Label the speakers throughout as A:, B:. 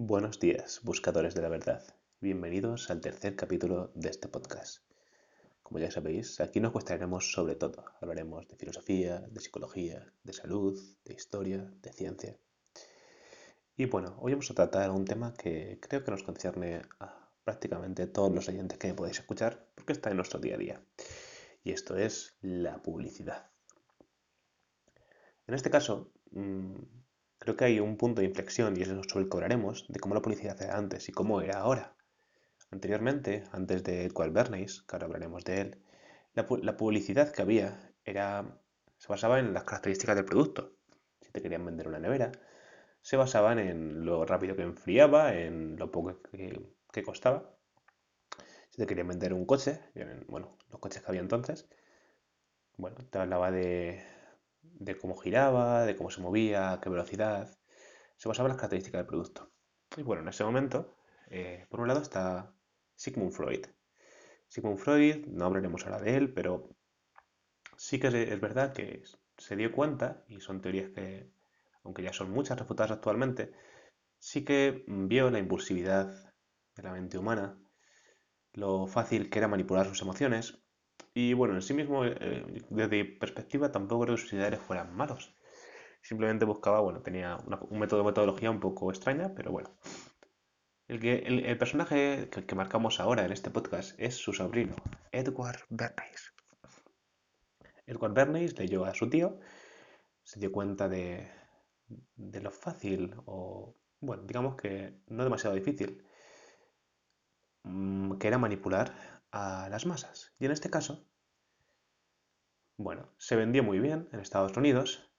A: Buenos días, buscadores de la verdad. Bienvenidos al tercer capítulo de este podcast. Como ya sabéis, aquí nos cuestionaremos sobre todo. Hablaremos de filosofía, de psicología, de salud, de historia, de ciencia. Y bueno, hoy vamos a tratar un tema que creo que nos concierne a prácticamente todos los oyentes que podéis escuchar porque está en nuestro día a día. Y esto es la publicidad. En este caso, mm, creo que hay un punto de inflexión, y eso sobre el que hablaremos, de cómo la publicidad era antes y cómo era ahora. Anteriormente, antes de Edward Bernays, que ahora hablaremos de él, la, publicidad que había era, se basaba en las características del producto. Si te querían vender una nevera, se basaban en lo rápido que enfriaba, en lo poco que, costaba. Si te querían vender un coche, bueno, los coches que había entonces, bueno, te hablaba de de cómo giraba, de cómo se movía, qué velocidad. Se basaba en las características del producto. Y bueno, en ese momento, eh, por un lado está Sigmund Freud. Sigmund Freud, no hablaremos ahora de él, pero sí que es verdad que se dio cuenta, y son teorías que, aunque ya son muchas refutadas actualmente, sí que vio la impulsividad de la mente humana, lo fácil que era manipular sus emociones, y bueno, en sí mismo, eh, desde mi perspectiva, tampoco creo que sus ideales fueran malos. Simplemente buscaba, bueno, tenía un método de metodología un poco extraña, pero bueno. El, que, el, personaje que, marcamos ahora en este podcast es su sobrino, Edward Bernays. Edward Bernays leyó a su tío, se dio cuenta de, de lo fácil, o bueno, digamos que no demasiado difícil, mm, que era manipular a las masas. Y en este caso, bueno, se vendió muy bien en Estados Unidos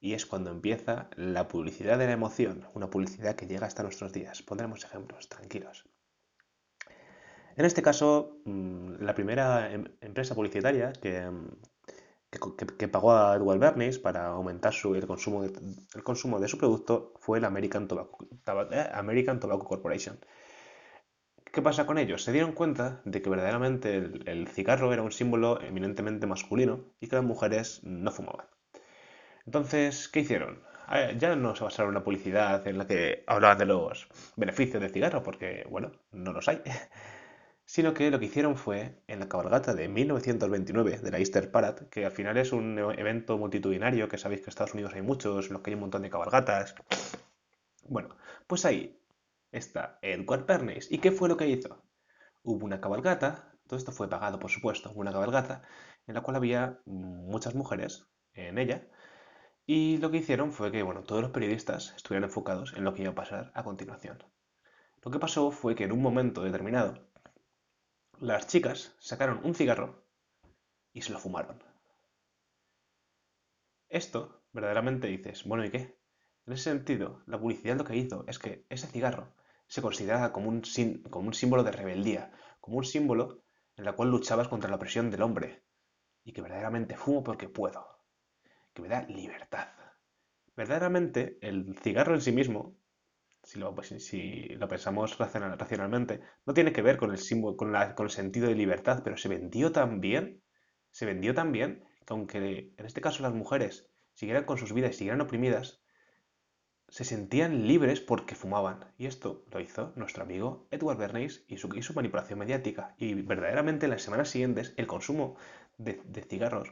A: y es cuando empieza la publicidad de la emoción, una publicidad que llega hasta nuestros días. Pondremos ejemplos, tranquilos. En este caso, mm, la primera em, empresa publicitaria que, que, pagó a Edward Bernays para aumentar su, el, consumo de, el consumo de su producto fue la American eh, American Tobacco Corporation, ¿Qué pasa con ellos? Se dieron cuenta de que verdaderamente el, cigarro era un símbolo eminentemente masculino y que las mujeres no fumaban. Entonces, ¿qué hicieron? Ya no se basaron en una publicidad en la que hablaban de los beneficios del cigarro, porque, bueno, no los hay, sino que lo que hicieron fue en la cabalgata de 1929 de la Easter Parade, que al final es un evento multitudinario, que sabéis que en Estados Unidos hay muchos, en los que hay un montón de cabalgatas. Bueno, pues ahí está Edward Bernays. ¿Y qué fue lo que hizo? Hubo una cabalgata, todo esto fue pagado por supuesto, una cabalgata en la cual había muchas mujeres en ella. Y lo que hicieron fue que, bueno, todos los periodistas estuvieran enfocados en lo que iba a pasar a continuación. Lo que pasó fue que en un momento determinado, las chicas sacaron un cigarro y se lo fumaron. Esto, verdaderamente dices, bueno, ¿y qué? En ese sentido, la publicidad lo que hizo es que ese cigarro se consideraba como un, como un símbolo de rebeldía, como un símbolo en el cual luchabas contra la opresión del hombre y que verdaderamente fumo porque puedo, que me da libertad. Verdaderamente, el cigarro en sí mismo, si lo, pues, si lo pensamos racionalmente, no tiene que ver con el, símbolo, con, con el sentido de libertad, pero se vendió tan bien, se vendió tan bien, que aunque en este caso las mujeres siguieran con sus vidas y siguieran oprimidas, se sentían libres porque fumaban. Y esto lo hizo nuestro amigo Edward Bernays y su, manipulación mediática. Y verdaderamente en las semanas siguientes el consumo de, cigarros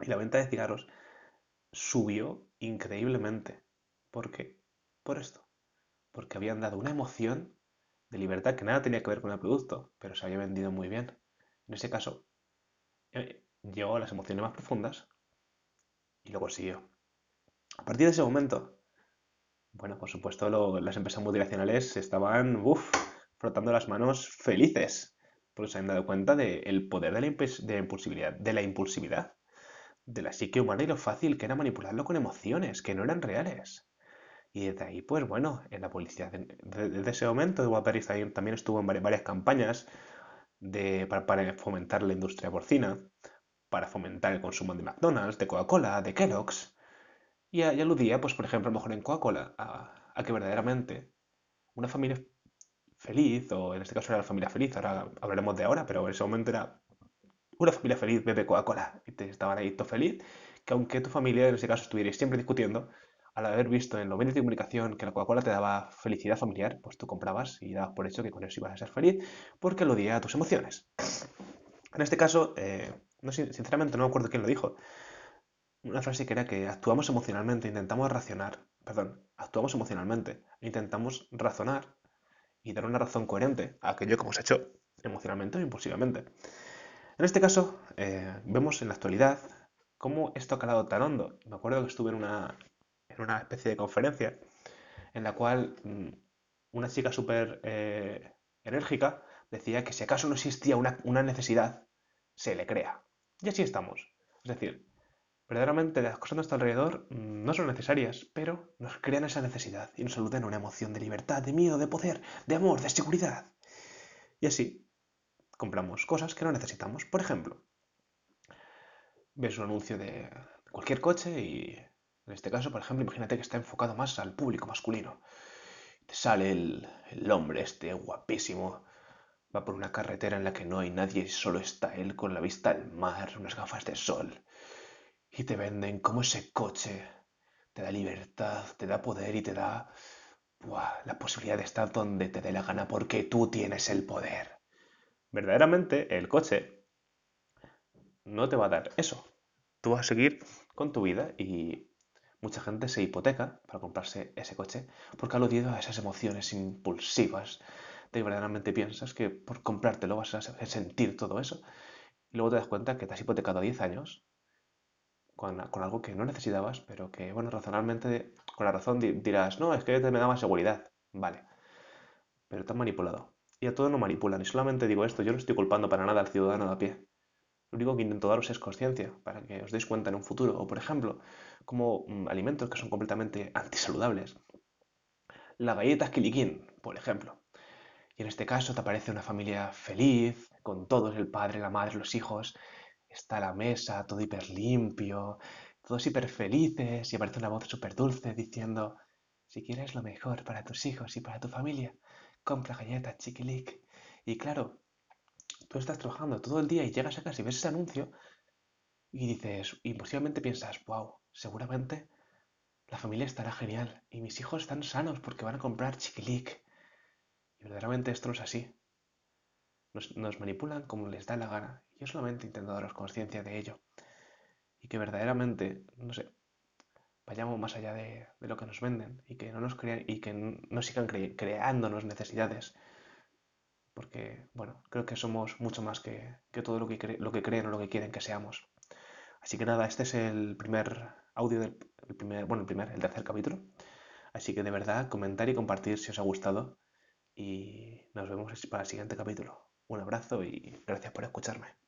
A: y la venta de cigarros subió increíblemente. ¿Por qué? Por esto. Porque habían dado una emoción de libertad que nada tenía que ver con el producto, pero se había vendido muy bien. En ese caso, eh, llegó a las emociones más profundas y lo consiguió. A partir de ese momento, bueno, por supuesto, las empresas multinacionales estaban frotando las manos felices, porque se han dado cuenta del poder de la, impulsividad, de la impulsividad, de la psique humana y lo fácil que era manipularlo con emociones que no eran reales. Y desde ahí, pues bueno, en la publicidad, desde ese momento, Paris también estuvo en varias, campañas para, para, fomentar la industria porcina, para fomentar el consumo de McDonald's, de Coca-Cola, de Kellogg's. Y, aludía, pues por ejemplo, mejor en Coca-Cola, a, que verdaderamente una familia feliz, o en este caso era la familia feliz, ahora hablaremos de ahora, pero en ese momento era una familia feliz bebe Coca-Cola y te estaban ahí todo feliz, que aunque tu familia en ese caso estuvierais siempre discutiendo, al haber visto en los medios de comunicación que la Coca-Cola te daba felicidad familiar, pues tú comprabas y dabas por hecho que con eso ibas a ser feliz porque lo a tus emociones. En este caso, eh, no, sinceramente no me acuerdo quién lo dijo. Una frase que era que actuamos emocionalmente, intentamos racionar, perdón, actuamos emocionalmente, intentamos razonar y dar una razón coherente a aquello que hemos hecho emocionalmente o impulsivamente. En este caso, eh, vemos en la actualidad cómo esto ha calado tan hondo. Me acuerdo que estuve en una, en una especie de conferencia en la cual mm, una chica súper eh, enérgica decía que si acaso no existía una, una necesidad, se le crea. Y así estamos. Es decir, verdaderamente las cosas a nuestro alrededor mm, no son necesarias, pero nos crean esa necesidad y nos aluden una emoción de libertad, de miedo, de poder, de amor, de seguridad. Y así compramos cosas que no necesitamos. Por ejemplo, ves un anuncio de cualquier coche y en este caso, por ejemplo, imagínate que está enfocado más al público masculino. Te sale el hombre este guapísimo, va por una carretera en la que no hay nadie y solo está él con la vista al mar, unas gafas de sol. Y te venden como ese coche te da libertad, te da poder y te da la posibilidad de estar donde te dé la gana porque tú tienes el poder. Verdaderamente el coche no te va a dar eso. Tú vas a seguir con tu vida y mucha gente se hipoteca para comprarse ese coche porque ha aludido a esas emociones impulsivas de verdaderamente piensas que por comprártelo vas a sentir todo eso y luego te das cuenta que te has hipotecado 10 años con, algo que no necesitabas, pero que, bueno, razonablemente, con la razón dirás, no, es que te me daba seguridad. Vale. Pero te han manipulado. Y a todo no manipulan. Y solamente digo esto, yo no estoy culpando para nada al ciudadano de a pie. Lo único que intento daros es conciencia para que os deis cuenta en un futuro. O, por ejemplo, como mm, alimentos que son completamente antisaludables. La galleta Kilikin, por ejemplo. Y en este caso te aparece una familia feliz, con todos, el padre, la madre, los hijos. Está la mesa, todo hiper limpio, todos hiper felices y aparece una voz súper dulce diciendo, si quieres lo mejor para tus hijos y para tu familia, compra galletas chiquilic. Y claro, tú estás trabajando todo el día y llegas a casa y ves ese anuncio y dices, y posiblemente piensas, wow, seguramente la familia estará genial y mis hijos están sanos porque van a comprar chiquilic. Y verdaderamente esto no es así. Nos, manipulan como les da la gana. Yo solamente intento daros conciencia de ello. Y que verdaderamente, no sé, vayamos más allá de, lo que nos venden y que no nos crean y que no sigan creándonos necesidades porque, bueno, creo que somos mucho más que, todo lo que, lo que creen o lo que quieren que seamos. Así que nada, este es el primer audio del primer, bueno, el primer, el tercer capítulo. Así que de verdad, comentar y compartir si os ha gustado y nos vemos para el siguiente capítulo. Un abrazo y gracias por escucharme.